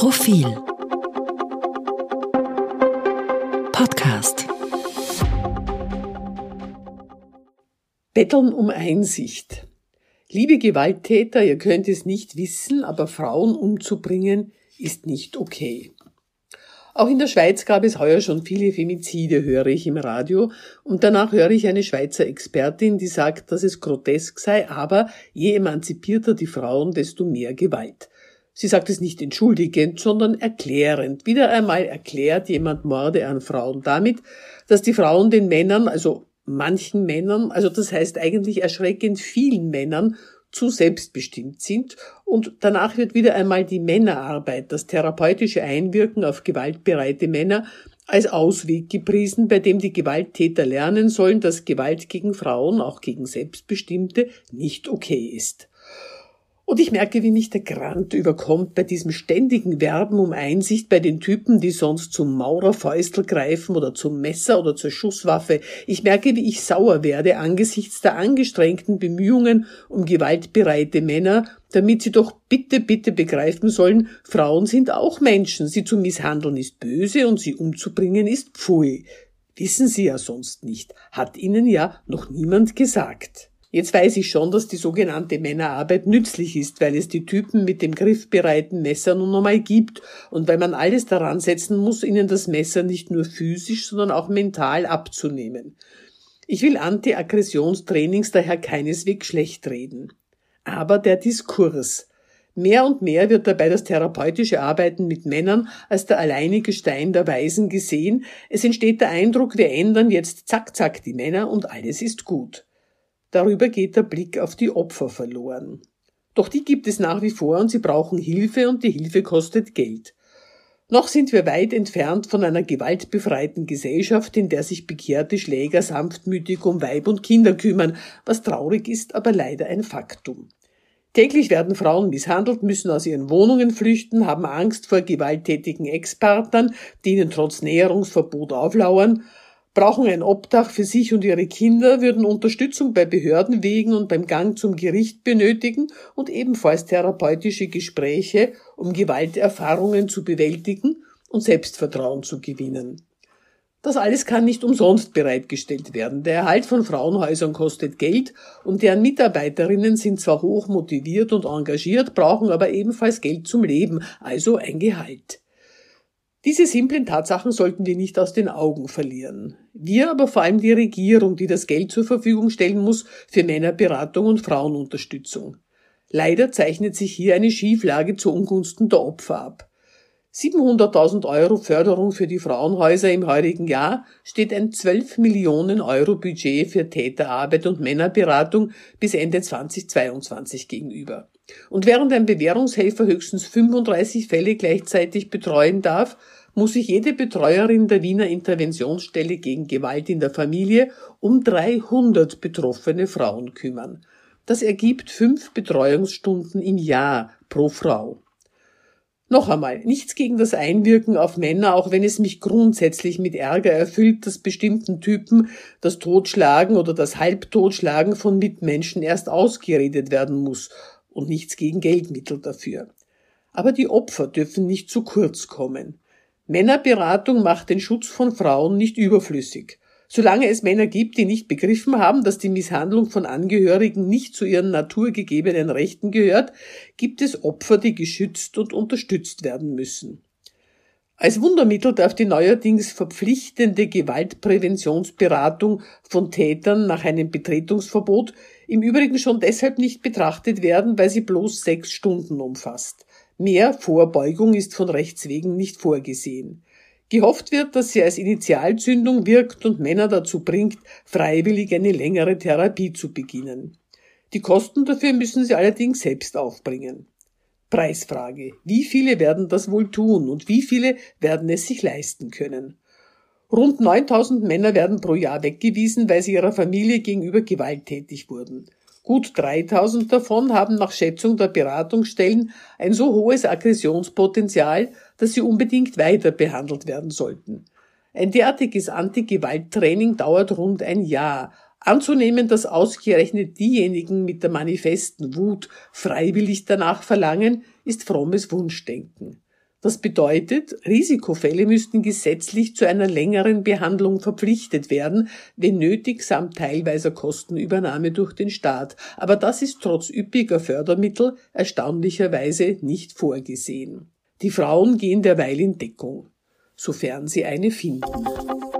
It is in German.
Profil Podcast Betteln um Einsicht. Liebe Gewalttäter, ihr könnt es nicht wissen, aber Frauen umzubringen ist nicht okay. Auch in der Schweiz gab es heuer schon viele Femizide, höre ich im Radio, und danach höre ich eine Schweizer Expertin, die sagt, dass es grotesk sei, aber je emanzipierter die Frauen, desto mehr Gewalt. Sie sagt es nicht entschuldigend, sondern erklärend. Wieder einmal erklärt jemand Morde an Frauen damit, dass die Frauen den Männern, also manchen Männern, also das heißt eigentlich erschreckend vielen Männern, zu selbstbestimmt sind und danach wird wieder einmal die Männerarbeit, das therapeutische Einwirken auf gewaltbereite Männer als Ausweg gepriesen, bei dem die Gewalttäter lernen sollen, dass Gewalt gegen Frauen, auch gegen Selbstbestimmte, nicht okay ist. Und ich merke, wie mich der Grant überkommt bei diesem ständigen Werben um Einsicht bei den Typen, die sonst zum Maurerfäustel greifen oder zum Messer oder zur Schusswaffe. Ich merke, wie ich sauer werde angesichts der angestrengten Bemühungen um gewaltbereite Männer, damit sie doch bitte, bitte begreifen sollen, Frauen sind auch Menschen. Sie zu misshandeln ist böse und sie umzubringen ist pfui. Wissen Sie ja sonst nicht. Hat Ihnen ja noch niemand gesagt. Jetzt weiß ich schon, dass die sogenannte Männerarbeit nützlich ist, weil es die Typen mit dem griffbereiten Messer nun einmal gibt und weil man alles daran setzen muss, ihnen das Messer nicht nur physisch, sondern auch mental abzunehmen. Ich will Anti-Aggressionstrainings daher keineswegs schlecht reden. Aber der Diskurs. Mehr und mehr wird dabei das therapeutische Arbeiten mit Männern als der alleinige Stein der Weisen gesehen. Es entsteht der Eindruck, wir ändern jetzt zack zack die Männer und alles ist gut. Darüber geht der Blick auf die Opfer verloren. Doch die gibt es nach wie vor und sie brauchen Hilfe und die Hilfe kostet Geld. Noch sind wir weit entfernt von einer gewaltbefreiten Gesellschaft, in der sich bekehrte Schläger sanftmütig um Weib und Kinder kümmern, was traurig ist, aber leider ein Faktum. Täglich werden Frauen misshandelt, müssen aus ihren Wohnungen flüchten, haben Angst vor gewalttätigen Ex-Partnern, die ihnen trotz Näherungsverbot auflauern brauchen ein Obdach für sich und ihre Kinder, würden Unterstützung bei Behördenwegen und beim Gang zum Gericht benötigen und ebenfalls therapeutische Gespräche, um Gewalterfahrungen zu bewältigen und Selbstvertrauen zu gewinnen. Das alles kann nicht umsonst bereitgestellt werden. Der Erhalt von Frauenhäusern kostet Geld und deren Mitarbeiterinnen sind zwar hoch motiviert und engagiert, brauchen aber ebenfalls Geld zum Leben, also ein Gehalt. Diese simplen Tatsachen sollten wir nicht aus den Augen verlieren. Wir, aber vor allem die Regierung, die das Geld zur Verfügung stellen muss für Männerberatung und Frauenunterstützung. Leider zeichnet sich hier eine Schieflage zu Ungunsten der Opfer ab. 700.000 Euro Förderung für die Frauenhäuser im heurigen Jahr steht ein 12 Millionen Euro Budget für Täterarbeit und Männerberatung bis Ende 2022 gegenüber. Und während ein Bewährungshelfer höchstens 35 Fälle gleichzeitig betreuen darf, muss sich jede Betreuerin der Wiener Interventionsstelle gegen Gewalt in der Familie um 300 betroffene Frauen kümmern. Das ergibt fünf Betreuungsstunden im Jahr pro Frau. Noch einmal, nichts gegen das Einwirken auf Männer, auch wenn es mich grundsätzlich mit Ärger erfüllt, dass bestimmten Typen das Totschlagen oder das Halbtotschlagen von Mitmenschen erst ausgeredet werden muss und nichts gegen Geldmittel dafür. Aber die Opfer dürfen nicht zu kurz kommen. Männerberatung macht den Schutz von Frauen nicht überflüssig. Solange es Männer gibt, die nicht begriffen haben, dass die Misshandlung von Angehörigen nicht zu ihren naturgegebenen Rechten gehört, gibt es Opfer, die geschützt und unterstützt werden müssen. Als Wundermittel darf die neuerdings verpflichtende Gewaltpräventionsberatung von Tätern nach einem Betretungsverbot im Übrigen schon deshalb nicht betrachtet werden, weil sie bloß sechs Stunden umfasst. Mehr Vorbeugung ist von Rechts wegen nicht vorgesehen. Gehofft wird, dass sie als Initialzündung wirkt und Männer dazu bringt, freiwillig eine längere Therapie zu beginnen. Die Kosten dafür müssen sie allerdings selbst aufbringen. Preisfrage. Wie viele werden das wohl tun und wie viele werden es sich leisten können? Rund 9000 Männer werden pro Jahr weggewiesen, weil sie ihrer Familie gegenüber gewalttätig wurden. Gut 3000 davon haben nach Schätzung der Beratungsstellen ein so hohes Aggressionspotenzial, dass sie unbedingt weiter behandelt werden sollten. Ein derartiges Anti-Gewalt-Training dauert rund ein Jahr. Anzunehmen, dass ausgerechnet diejenigen mit der manifesten Wut freiwillig danach verlangen, ist frommes Wunschdenken. Das bedeutet, Risikofälle müssten gesetzlich zu einer längeren Behandlung verpflichtet werden, wenn nötig samt teilweiser Kostenübernahme durch den Staat. Aber das ist trotz üppiger Fördermittel erstaunlicherweise nicht vorgesehen. Die Frauen gehen derweil in Deckung, sofern sie eine finden.